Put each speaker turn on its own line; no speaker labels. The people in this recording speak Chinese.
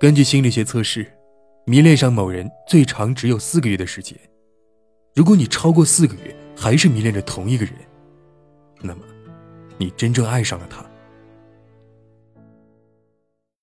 根据心理学测试迷恋上某人最长只有四个月的时间。如果你超过四个月还是迷恋着同一个人那么你真正爱上了他